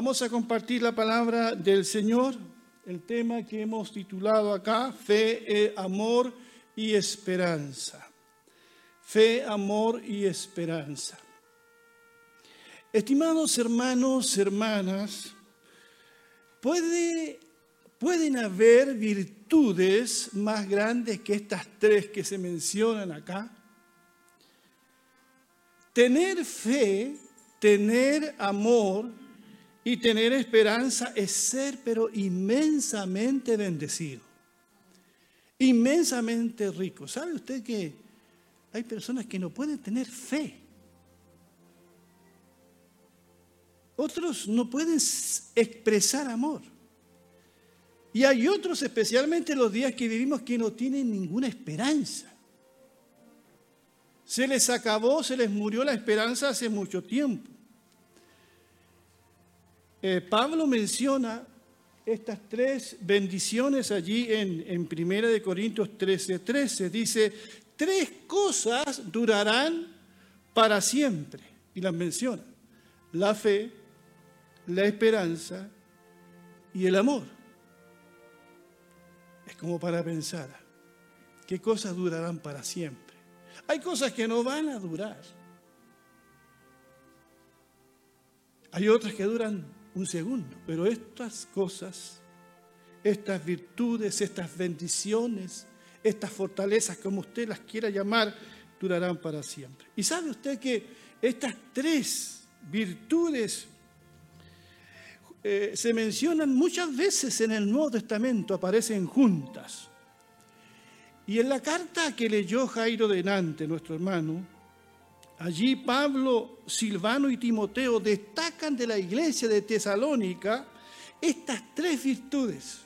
Vamos a compartir la palabra del Señor, el tema que hemos titulado acá, fe, eh, amor y esperanza. Fe, amor y esperanza. Estimados hermanos, hermanas, puede, pueden haber virtudes más grandes que estas tres que se mencionan acá. Tener fe, tener amor y tener esperanza es ser, pero inmensamente bendecido, inmensamente rico. ¿Sabe usted que hay personas que no pueden tener fe? Otros no pueden expresar amor. Y hay otros, especialmente los días que vivimos, que no tienen ninguna esperanza. Se les acabó, se les murió la esperanza hace mucho tiempo. Eh, Pablo menciona estas tres bendiciones allí en, en 1 Corintios 13, 13. Dice, tres cosas durarán para siempre. Y las menciona. La fe, la esperanza y el amor. Es como para pensar, ¿qué cosas durarán para siempre? Hay cosas que no van a durar. Hay otras que duran un segundo. Pero estas cosas, estas virtudes, estas bendiciones, estas fortalezas, como usted las quiera llamar, durarán para siempre. Y sabe usted que estas tres virtudes eh, se mencionan muchas veces en el Nuevo Testamento, aparecen juntas. Y en la carta que leyó Jairo Denante, nuestro hermano, Allí Pablo, Silvano y Timoteo destacan de la iglesia de Tesalónica estas tres virtudes.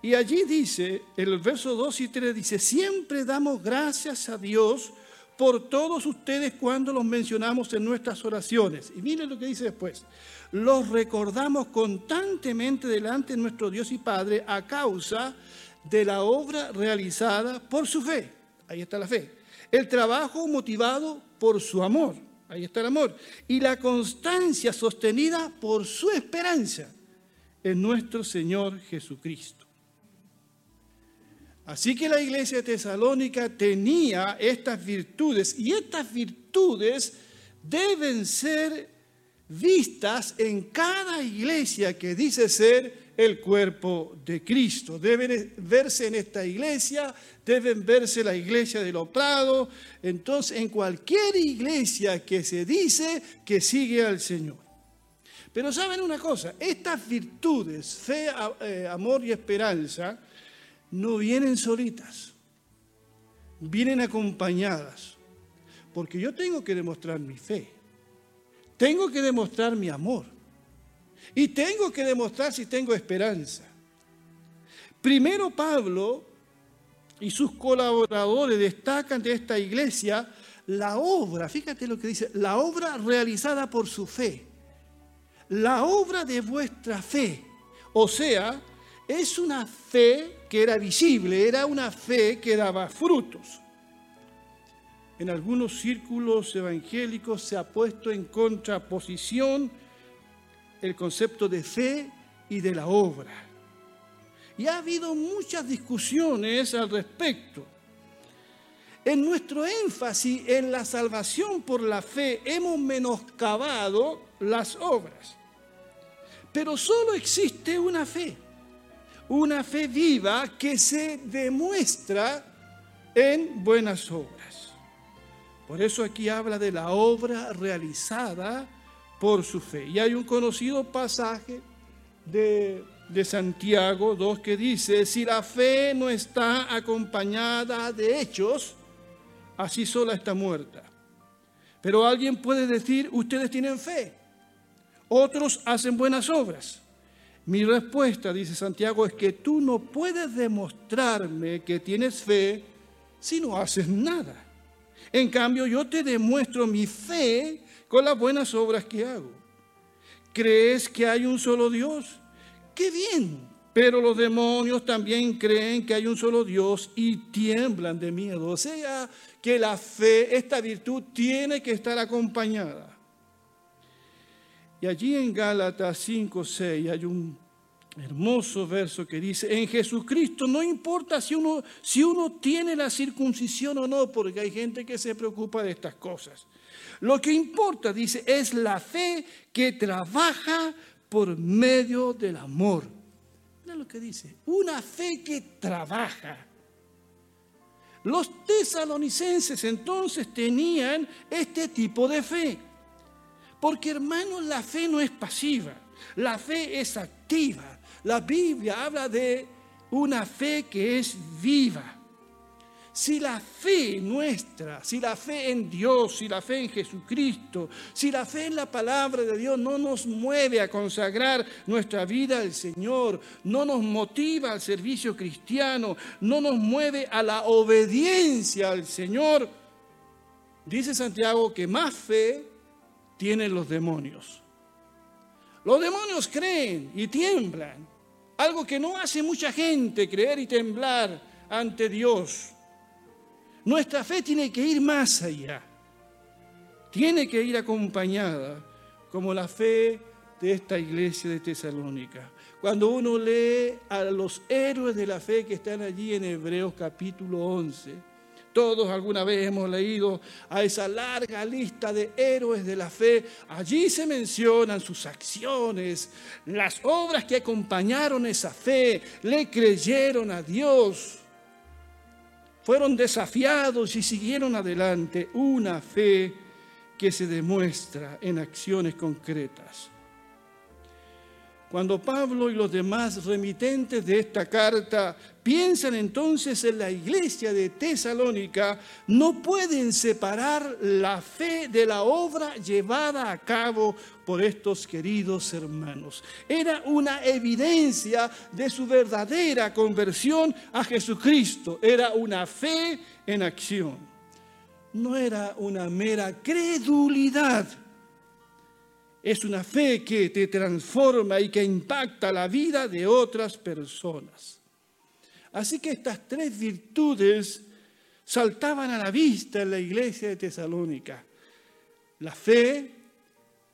Y allí dice, el verso 2 y 3 dice, siempre damos gracias a Dios por todos ustedes cuando los mencionamos en nuestras oraciones. Y miren lo que dice después. Los recordamos constantemente delante de nuestro Dios y Padre a causa de la obra realizada por su fe. Ahí está la fe el trabajo motivado por su amor, ahí está el amor, y la constancia sostenida por su esperanza en nuestro Señor Jesucristo. Así que la iglesia tesalónica tenía estas virtudes y estas virtudes deben ser vistas en cada iglesia que dice ser el cuerpo de Cristo. Deben verse en esta iglesia, deben verse la iglesia de los prados, entonces en cualquier iglesia que se dice que sigue al Señor. Pero saben una cosa, estas virtudes, fe, eh, amor y esperanza, no vienen solitas, vienen acompañadas, porque yo tengo que demostrar mi fe, tengo que demostrar mi amor. Y tengo que demostrar si tengo esperanza. Primero Pablo y sus colaboradores destacan de esta iglesia la obra, fíjate lo que dice, la obra realizada por su fe. La obra de vuestra fe. O sea, es una fe que era visible, era una fe que daba frutos. En algunos círculos evangélicos se ha puesto en contraposición el concepto de fe y de la obra. Y ha habido muchas discusiones al respecto. En nuestro énfasis en la salvación por la fe hemos menoscabado las obras. Pero solo existe una fe, una fe viva que se demuestra en buenas obras. Por eso aquí habla de la obra realizada por su fe. Y hay un conocido pasaje de, Santiago 2 que dice, si la fe no está acompañada de hechos, así sola está muerta. Pero alguien puede decir, ustedes tienen fe, otros hacen buenas obras. Mi respuesta, dice Santiago, es que tú no puedes demostrarme que tienes fe si no haces nada. En cambio, yo te demuestro mi fe con las buenas obras que hago. ¿Crees que hay un solo Dios? ¡Qué bien! Pero los demonios también creen que hay un solo Dios y tiemblan de miedo. O sea, que la fe, esta virtud, tiene que estar acompañada. Y allí en Gálatas 5, 6 hay un hermoso verso que dice, en Jesucristo no importa si uno, si uno tiene la circuncisión o no, porque hay gente que se preocupa de estas cosas. Lo que importa, dice, es la fe que trabaja por medio del amor. Mira lo que dice, una fe que trabaja. Los tesalonicenses entonces tenían este tipo de fe. Porque hermanos, la fe no es pasiva, la fe es activa. La Biblia habla de una fe que es viva. Si la fe nuestra, si la fe en Dios, si la fe en Jesucristo, si la fe en la palabra de Dios no nos mueve a consagrar nuestra vida al Señor, no nos motiva al servicio cristiano, no nos mueve a la obediencia al Señor, dice Santiago que más fe tienen los demonios. Los demonios creen y tiemblan, algo que no hace mucha gente creer y temblar ante Dios. Nuestra fe tiene que ir más allá. Tiene que ir acompañada como la fe de esta iglesia de Tesalónica. Cuando uno lee a los héroes de la fe que están allí en Hebreos capítulo 11, todos alguna vez hemos leído a esa larga lista de héroes de la fe. Allí se mencionan sus acciones, las obras que acompañaron esa fe, le creyeron a Dios fueron desafiados y siguieron adelante una fe que se demuestra en acciones concretas. Cuando Pablo y los demás remitentes de esta carta piensan entonces en la iglesia de Tesalónica, no pueden separar la fe de la obra llevada a cabo por estos queridos hermanos. Era una evidencia de su verdadera conversión a Jesucristo. Era una fe en acción. No era una mera credulidad es una fe que te transforma y que impacta la vida de otras personas. Así que estas tres virtudes saltaban a la vista en la iglesia de Tesalónica. La fe,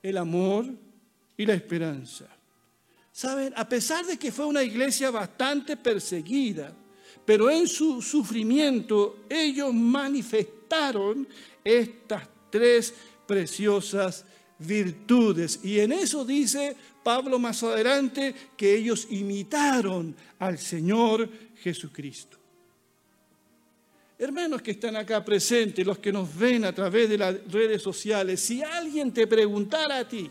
el amor y la esperanza. Saben, a pesar de que fue una iglesia bastante perseguida, pero en su sufrimiento ellos manifestaron estas tres preciosas virtudes. Y en eso dice Pablo más adelante que ellos imitaron al Señor Jesucristo. Hermanos que están acá presentes, los que nos ven a través de las redes sociales, si alguien te preguntara a ti,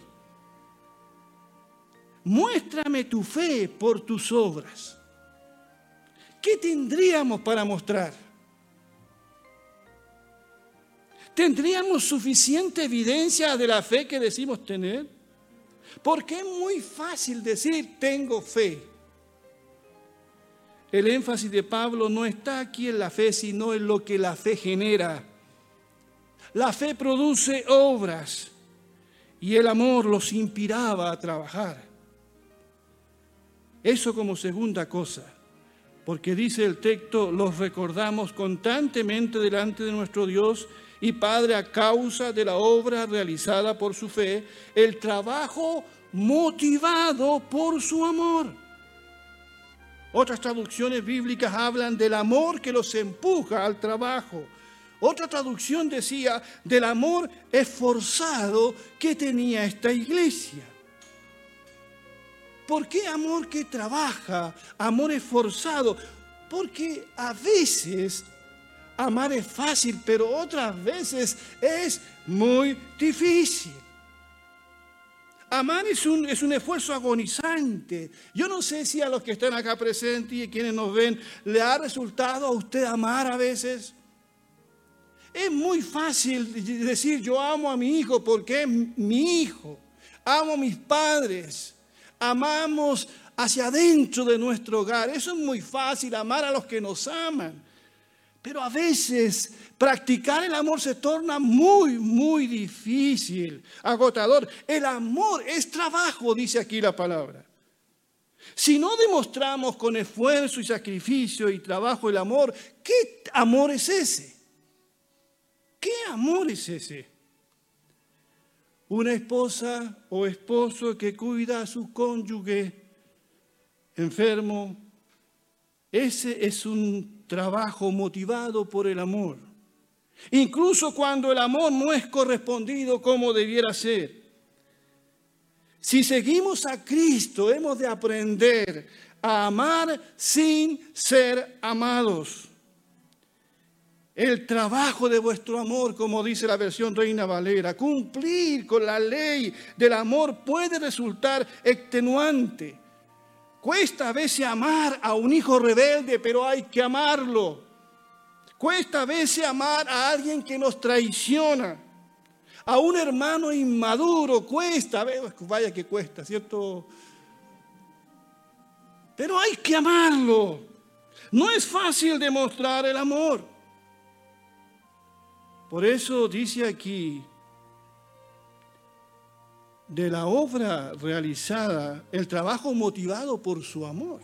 muéstrame tu fe por tus obras, ¿qué tendríamos para mostrar? ¿Tendríamos suficiente evidencia de la fe que decimos tener? Porque es muy fácil decir tengo fe. El énfasis de Pablo no está aquí en la fe, sino en lo que la fe genera. La fe produce obras y el amor los inspiraba a trabajar. Eso como segunda cosa, porque dice el texto, los recordamos constantemente delante de nuestro Dios y Padre a causa de la obra realizada por su fe, el trabajo motivado por su amor. Otras traducciones bíblicas hablan del amor que los empuja al trabajo. Otra traducción decía del amor esforzado que tenía esta iglesia. ¿Por qué amor que trabaja? Amor esforzado. Porque a veces Amar es fácil, pero otras veces es muy difícil. Amar es un, es un esfuerzo agonizante. Yo no sé si a los que están acá presentes y quienes nos ven, le ha resultado a usted amar a veces. Es muy fácil decir yo amo a mi hijo porque es mi hijo. Amo a mis padres. Amamos hacia adentro de nuestro hogar. Eso es muy fácil, amar a los que nos aman. Pero a veces practicar el amor se torna muy, muy difícil, agotador. El amor es trabajo, dice aquí la palabra. Si no demostramos con esfuerzo y sacrificio y trabajo el amor, ¿qué amor es ese? ¿Qué amor es ese? Una esposa o esposo que cuida a su cónyuge enfermo, ese es un trabajo motivado por el amor. Incluso cuando el amor no es correspondido como debiera ser. Si seguimos a Cristo, hemos de aprender a amar sin ser amados. El trabajo de vuestro amor, como dice la versión Reina Valera, cumplir con la ley del amor puede resultar extenuante. Cuesta a veces amar a un hijo rebelde, pero hay que amarlo. Cuesta a veces amar a alguien que nos traiciona. A un hermano inmaduro cuesta, vaya que cuesta, ¿cierto? Pero hay que amarlo. No es fácil demostrar el amor. Por eso dice aquí, de la obra realizada, el trabajo motivado por su amor.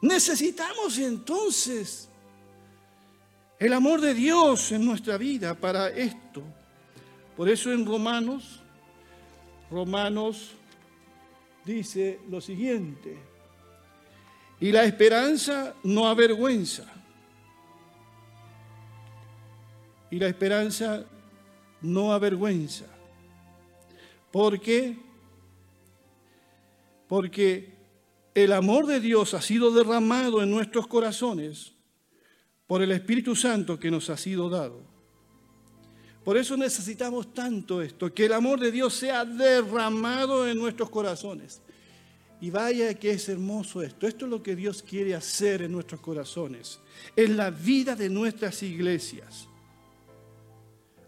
Necesitamos entonces el amor de Dios en nuestra vida para esto. Por eso en Romanos, Romanos dice lo siguiente, y la esperanza no avergüenza. Y la esperanza no avergüenza. ¿Por qué? Porque el amor de Dios ha sido derramado en nuestros corazones por el Espíritu Santo que nos ha sido dado. Por eso necesitamos tanto esto, que el amor de Dios sea derramado en nuestros corazones. Y vaya que es hermoso esto. Esto es lo que Dios quiere hacer en nuestros corazones, en la vida de nuestras iglesias.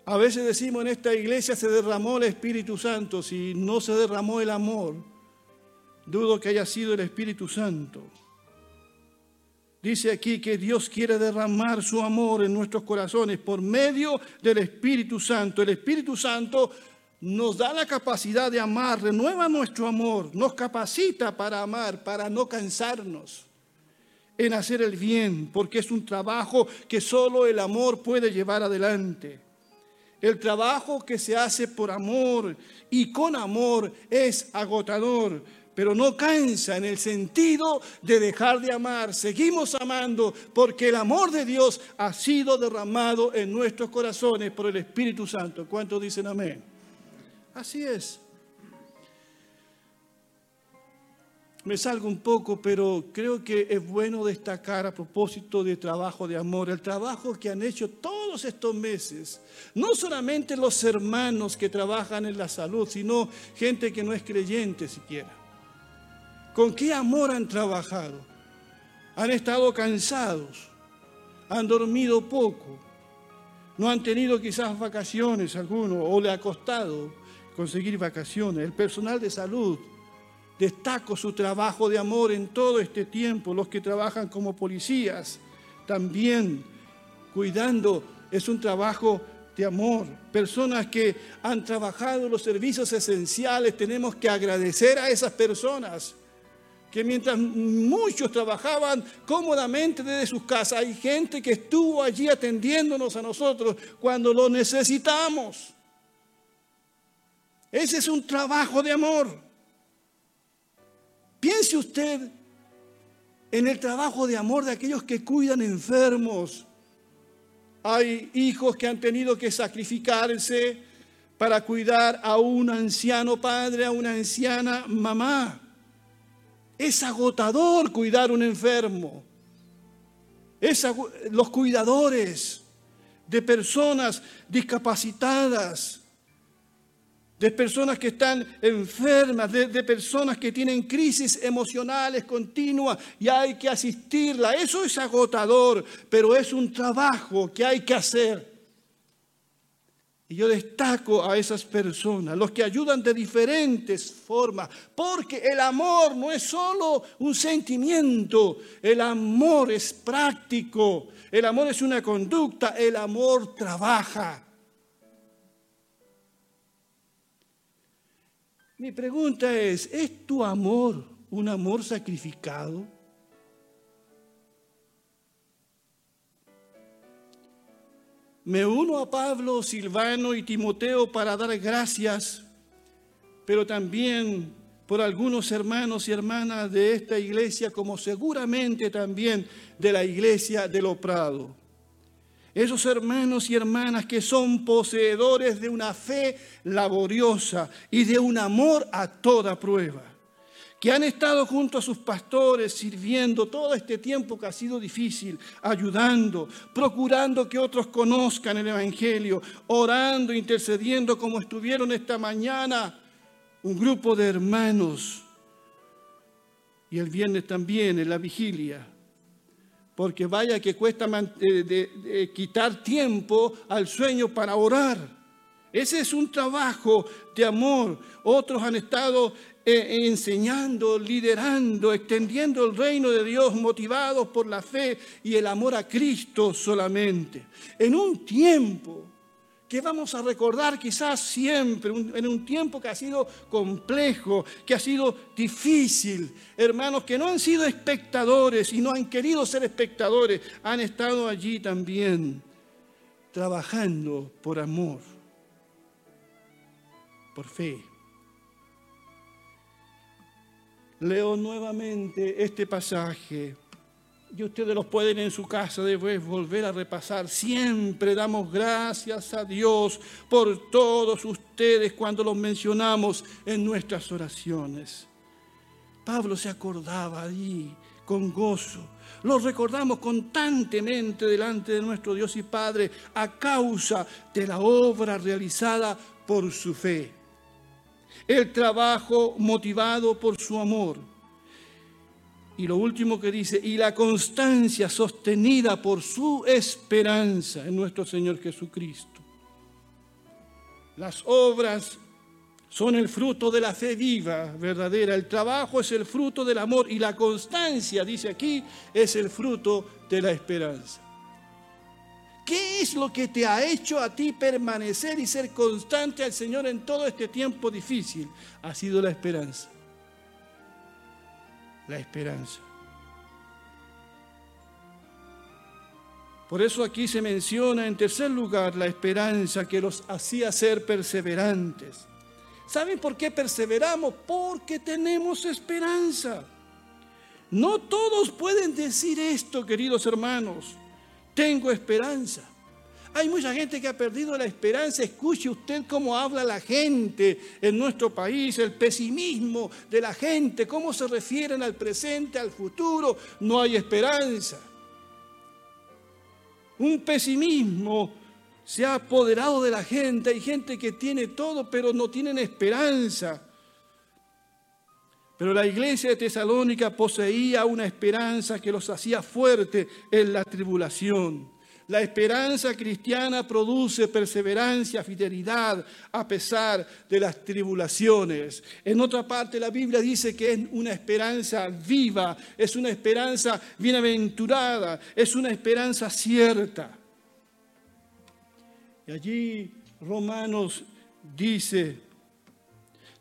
A veces decimos en esta iglesia se derramó el Espíritu Santo. Si no se derramó el amor, dudo que haya sido el Espíritu Santo. Dice aquí que Dios quiere derramar su amor en nuestros corazones por medio del Espíritu Santo. El Espíritu Santo nos da la capacidad de amar, renueva nuestro amor, nos capacita para amar, para no cansarnos en hacer el bien, porque es un trabajo que solo el amor puede llevar adelante. El trabajo que se hace por amor y con amor es agotador, pero no cansa en el sentido de dejar de amar. Seguimos amando porque el amor de Dios ha sido derramado en nuestros corazones por el Espíritu Santo. ¿Cuántos dicen amén? Así es. Me salgo un poco, pero creo que es bueno destacar a propósito de trabajo de amor, el trabajo que han hecho todos estos meses, no solamente los hermanos que trabajan en la salud, sino gente que no es creyente siquiera. ¿Con qué amor han trabajado? Han estado cansados, han dormido poco, no han tenido quizás vacaciones alguno o le ha costado conseguir vacaciones. El personal de salud destaco su trabajo de amor en todo este tiempo. Los que trabajan como policías también cuidando es un trabajo de amor. Personas que han trabajado los servicios esenciales, tenemos que agradecer a esas personas que mientras muchos trabajaban cómodamente desde sus casas, hay gente que estuvo allí atendiéndonos a nosotros cuando lo necesitamos. Ese es un trabajo de amor. Piense usted en el trabajo de amor de aquellos que cuidan enfermos. Hay hijos que han tenido que sacrificarse para cuidar a un anciano padre, a una anciana mamá. Es agotador cuidar un enfermo. Es los cuidadores de personas discapacitadas, de personas que están enfermas, de, personas que tienen crisis emocionales continuas y hay que asistirla. Eso es agotador, pero es un trabajo que hay que hacer. Y yo destaco a esas personas, los que ayudan de diferentes formas, porque el amor no es solo un sentimiento, el amor es práctico, el amor es una conducta, el amor trabaja. Mi pregunta es, ¿es tu amor un amor sacrificado? Me uno a Pablo, Silvano y Timoteo para dar gracias, pero también por algunos hermanos y hermanas de esta iglesia, como seguramente también de la iglesia de Lo Prado. Esos hermanos y hermanas que son poseedores de una fe laboriosa y de un amor a toda prueba, que han estado junto a sus pastores sirviendo todo este tiempo que ha sido difícil, ayudando, procurando que otros conozcan el Evangelio, orando, intercediendo como estuvieron esta mañana un grupo de hermanos y el viernes también en la vigilia. Porque vaya que cuesta eh, quitar tiempo al sueño para orar. Ese es un trabajo de amor. Otros han estado eh, enseñando, liderando, extendiendo el reino de Dios, motivados por la fe y el amor a Cristo solamente. En un tiempo que vamos a recordar quizás siempre, en un tiempo que ha sido complejo, que ha sido difícil. Hermanos que no han sido espectadores y no han querido ser espectadores, han estado allí también, trabajando por amor, por fe. Leo nuevamente este pasaje y ustedes los pueden en su casa después volver a repasar. Siempre damos gracias a Dios por todos ustedes cuando los mencionamos en nuestras oraciones. Pablo se acordaba allí con gozo. Los recordamos constantemente delante de nuestro Dios y Padre a causa de la obra realizada por su fe. El trabajo motivado por su amor y lo último que dice, y la constancia sostenida por su esperanza en nuestro Señor Jesucristo. Las obras son el fruto de la fe viva, verdadera. El trabajo es el fruto del amor y la constancia, dice aquí, es el fruto de la esperanza. ¿Qué es lo que te ha hecho a ti permanecer y ser constante al Señor en todo este tiempo difícil? Ha sido la esperanza la esperanza. Por eso aquí se menciona en tercer lugar la esperanza que los hacía ser perseverantes. ¿Saben por qué perseveramos? Porque tenemos esperanza. No todos pueden decir esto, queridos hermanos. Tengo esperanza. Hay mucha gente que ha perdido la esperanza. Escuche usted cómo habla la gente en nuestro país, el pesimismo de la gente, cómo se refieren al presente, al futuro. No hay esperanza. Un pesimismo se ha apoderado de la gente. Hay gente que tiene todo, pero no tienen esperanza. Pero la iglesia de Tesalónica poseía una esperanza que los hacía fuerte en la tribulación. La esperanza cristiana produce perseverancia, fidelidad a pesar de las tribulaciones. En otra parte la Biblia dice que es una esperanza viva, es una esperanza bienaventurada, es una esperanza cierta. Y allí Romanos dice,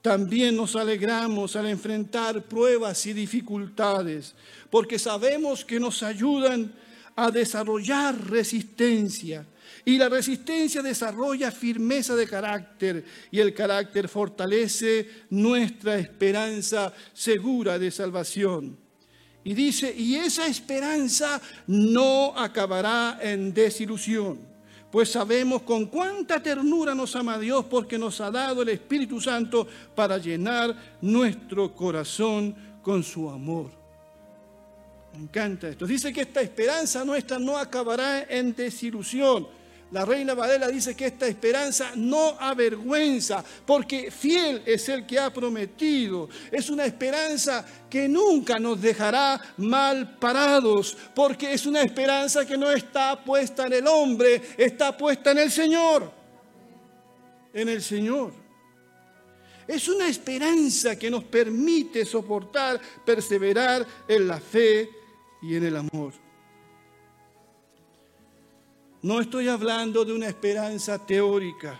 también nos alegramos al enfrentar pruebas y dificultades, porque sabemos que nos ayudan a desarrollar resistencia. Y la resistencia desarrolla firmeza de carácter y el carácter fortalece nuestra esperanza segura de salvación. Y dice, y esa esperanza no acabará en desilusión, pues sabemos con cuánta ternura nos ama Dios porque nos ha dado el Espíritu Santo para llenar nuestro corazón con su amor. Me encanta esto. Dice que esta esperanza nuestra no acabará en desilusión. La reina Badela dice que esta esperanza no avergüenza, porque fiel es el que ha prometido. Es una esperanza que nunca nos dejará mal parados, porque es una esperanza que no está puesta en el hombre, está puesta en el Señor. En el Señor. Es una esperanza que nos permite soportar, perseverar en la fe y en el amor. No estoy hablando de una esperanza teórica.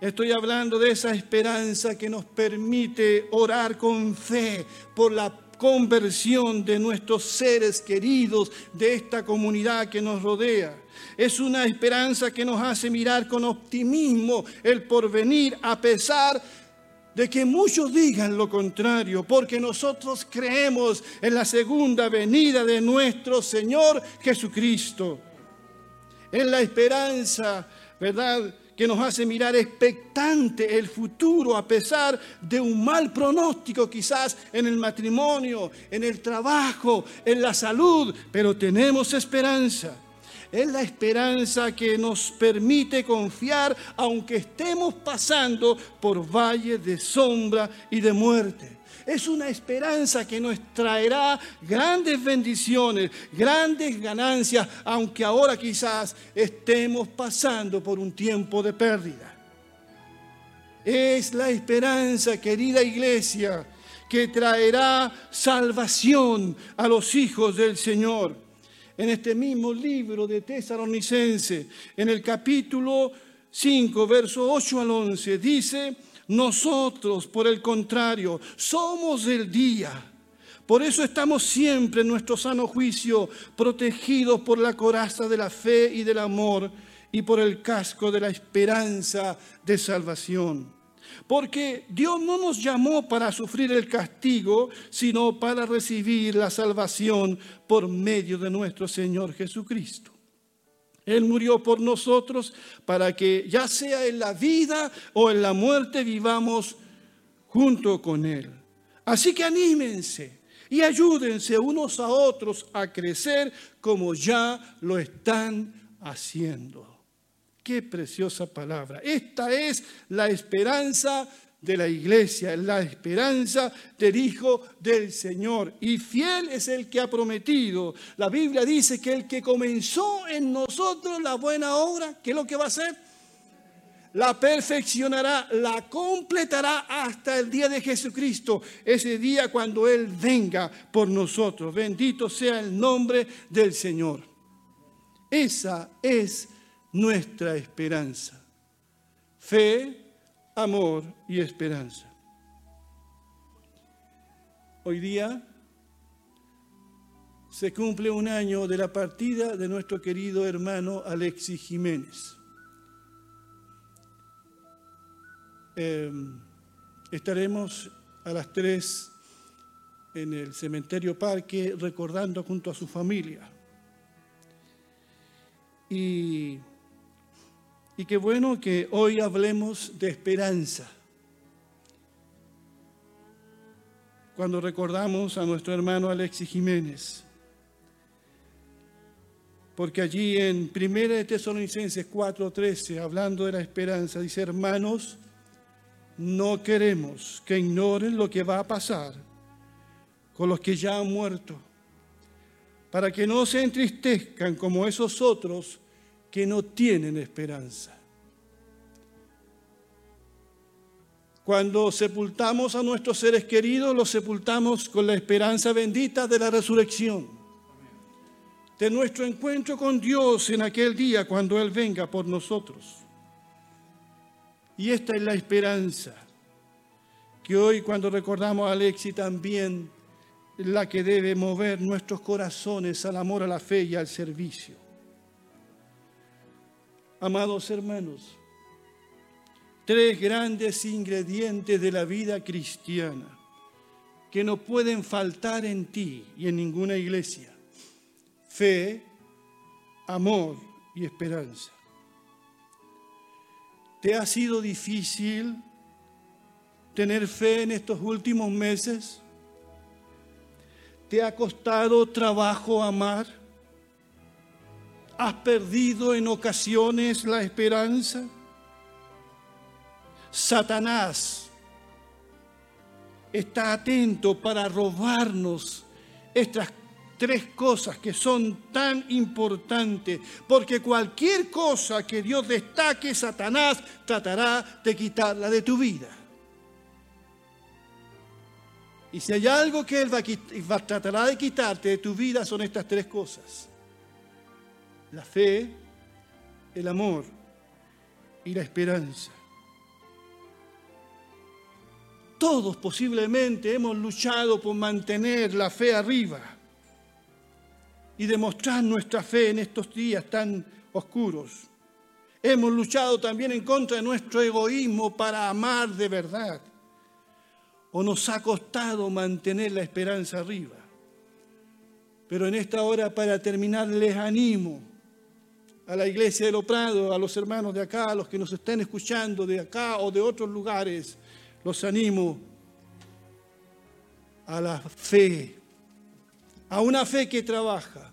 Estoy hablando de esa esperanza que nos permite orar con fe por la conversión de nuestros seres queridos, de esta comunidad que nos rodea. Es una esperanza que nos hace mirar con optimismo el porvenir a pesar de que muchos digan lo contrario, porque nosotros creemos en la segunda venida de nuestro Señor Jesucristo. En la esperanza, ¿verdad? que nos hace mirar expectante el futuro a pesar de un mal pronóstico quizás en el matrimonio, en el trabajo, en la salud, pero tenemos esperanza. Es la esperanza que nos permite confiar aunque estemos pasando por valles de sombra y de muerte. Es una esperanza que nos traerá grandes bendiciones, grandes ganancias, aunque ahora quizás estemos pasando por un tiempo de pérdida. Es la esperanza, querida iglesia, que traerá salvación a los hijos del Señor. En este mismo libro de Tesalonicense, en el capítulo 5, verso 8 al 11, dice, nosotros, por el contrario, somos el día. Por eso estamos siempre en nuestro sano juicio, protegidos por la coraza de la fe y del amor y por el casco de la esperanza de salvación. Porque Dios no nos llamó para sufrir el castigo, sino para recibir la salvación por medio de nuestro Señor Jesucristo. Él murió por nosotros para que ya sea en la vida o en la muerte vivamos junto con Él. Así que anímense y ayúdense unos a otros a crecer como ya lo están haciendo. Qué preciosa palabra. Esta es la esperanza de la iglesia, la esperanza del Hijo del Señor. Y fiel es el que ha prometido. La Biblia dice que el que comenzó en nosotros la buena obra, ¿qué es lo que va a hacer? La perfeccionará, la completará hasta el día de Jesucristo, ese día cuando Él venga por nosotros. Bendito sea el nombre del Señor. Esa es nuestra esperanza. Fe, amor y esperanza. Hoy día se cumple un año de la partida de nuestro querido hermano Alexis Jiménez. Em, estaremos a las tres en el cementerio parque recordando junto a su familia. Y y qué bueno que hoy hablemos de esperanza. Cuando recordamos a nuestro hermano Alexis Jiménez. Porque allí en 1 de Tesalonicenses 4:13, hablando de la esperanza, dice, hermanos, no queremos que ignoren lo que va a pasar con los que ya han muerto, para que no se entristezcan como esos otros que no tienen esperanza. Cuando sepultamos a nuestros seres queridos, los sepultamos con la esperanza bendita de la resurrección, de nuestro encuentro con Dios en aquel día cuando Él venga por nosotros. Y esta es la esperanza que hoy cuando recordamos a Alexi también la que debe mover nuestros corazones al amor, a la fe y al servicio. Amados hermanos, tres grandes ingredientes de la vida cristiana que no pueden faltar en ti y en ninguna iglesia. Fe, amor y esperanza. ¿Te ha sido difícil tener fe en estos últimos meses? ¿Te ha costado trabajo amar? ¿Has perdido en ocasiones la esperanza? Satanás está atento para robarnos estas tres cosas que son tan importantes, porque cualquier cosa que Dios destaque, Satanás tratará de quitarla de tu vida. Y si hay algo que Él va, tratará de quitarte de tu vida, son estas tres cosas la fe, el amor y la esperanza. Todos posiblemente hemos luchado por mantener la fe arriba y demostrar nuestra fe en estos días tan oscuros. Hemos luchado también en contra de nuestro egoísmo para amar de verdad. O nos ha costado mantener la esperanza arriba. Pero en esta hora, para terminar, les animo a la iglesia de Lo Prado, a los hermanos de acá, a los que nos estén escuchando de acá o de otros lugares, los animo a la fe, a una fe que trabaja,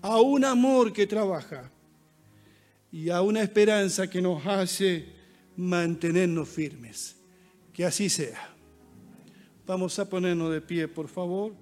a un amor que trabaja y a una esperanza que nos hace mantenernos firmes. Que así sea. Vamos a ponernos de pie, por favor.